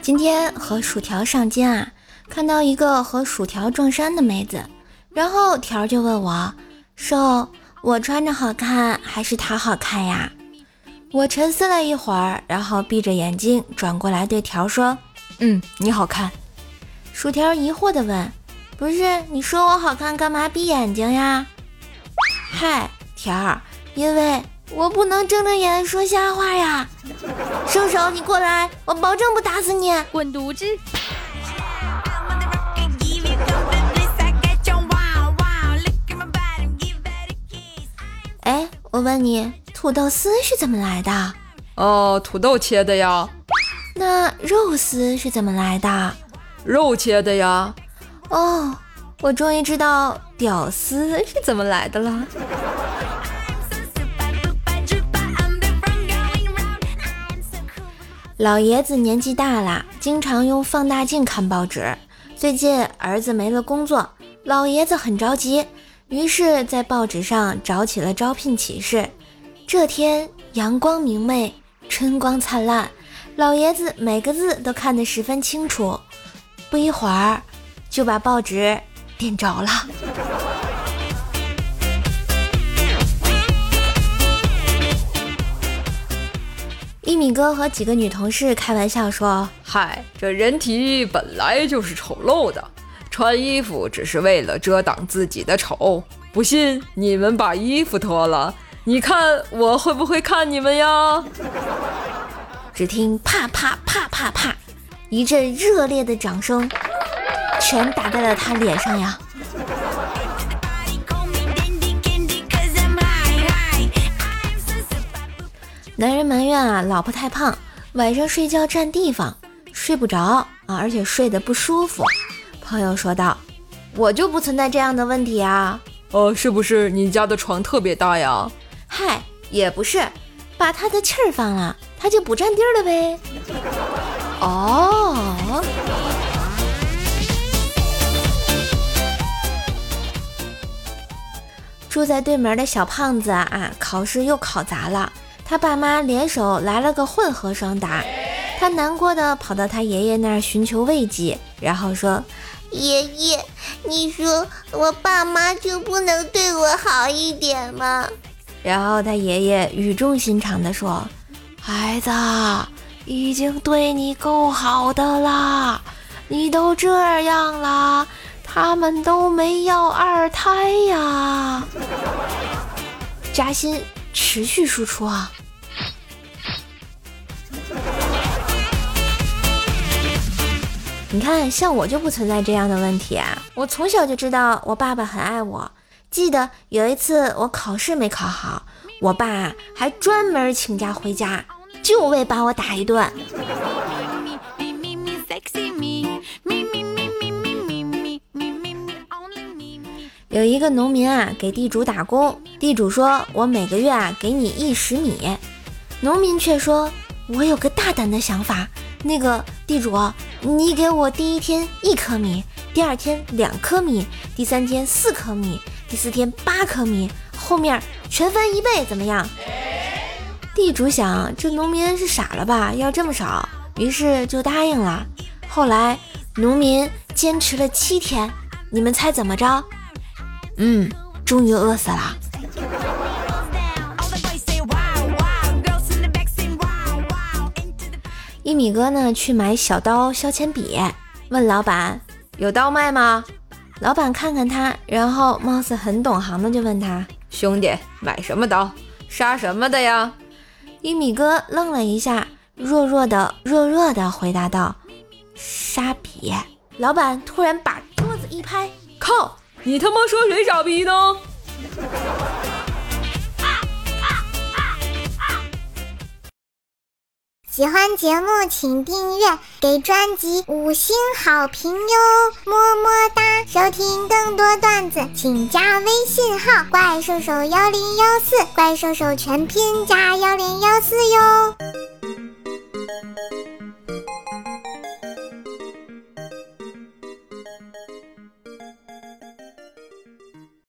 今天和薯条上街啊，看到一个和薯条撞衫的妹子，然后条就问我：“瘦，我穿着好看还是她好看呀？”我沉思了一会儿，然后闭着眼睛转过来对条说：“嗯，你好看。”薯条疑惑地问：“不是你说我好看，干嘛闭眼睛呀？”嗨，条儿，因为我不能睁着眼说瞎话呀。瘦手，你过来，我保证不打死你。滚犊子！哎，我问你，土豆丝是怎么来的？哦，土豆切的呀。那肉丝是怎么来的？肉切的呀。哦，我终于知道屌丝是怎么来的了。老爷子年纪大了，经常用放大镜看报纸。最近儿子没了工作，老爷子很着急，于是，在报纸上找起了招聘启事。这天阳光明媚，春光灿烂，老爷子每个字都看得十分清楚。不一会儿，就把报纸点着了。一米哥和几个女同事开玩笑说：“嗨，这人体本来就是丑陋的，穿衣服只是为了遮挡自己的丑。不信你们把衣服脱了，你看我会不会看你们呀？”只听啪啪啪啪啪，一阵热烈的掌声，全打在了他脸上呀。男人埋怨啊，老婆太胖，晚上睡觉占地方，睡不着啊，而且睡得不舒服。朋友说道：“我就不存在这样的问题啊。”哦，是不是你家的床特别大呀？嗨，也不是，把他的气儿放了，他就不占地儿了呗。哦，住在对门的小胖子啊，考试又考砸了。他爸妈联手来了个混合双打，他难过的跑到他爷爷那儿寻求慰藉，然后说：“爷爷，你说我爸妈就不能对我好一点吗？”然后他爷爷语重心长的说：“孩子，已经对你够好的啦，你都这样了，他们都没要二胎呀。”扎心，持续输出啊！你看，像我就不存在这样的问题啊！我从小就知道我爸爸很爱我。记得有一次我考试没考好，我爸还专门请假回家，就为把我打一顿。有一个农民啊，给地主打工，地主说：“我每个月啊给你一石米。”农民却说：“我有个大胆的想法。”那个地主，你给我第一天一颗米，第二天两颗米，第三天四颗米，第四天八颗米，后面全翻一倍，怎么样？地主想，这农民是傻了吧，要这么少，于是就答应了。后来农民坚持了七天，你们猜怎么着？嗯，终于饿死了。一米哥呢去买小刀、削铅笔，问老板有刀卖吗？老板看看他，然后貌似很懂行的就问他：“兄弟，买什么刀？杀什么的呀？”一米哥愣了一下，弱弱的、弱弱的回答道：“杀笔。”老板突然把桌子一拍：“靠！你他妈说谁傻逼呢？”喜欢节目请订阅，给专辑五星好评哟，么么哒！收听更多段子，请加微信号“怪兽手幺零幺四”，怪兽手全拼加幺零幺四哟。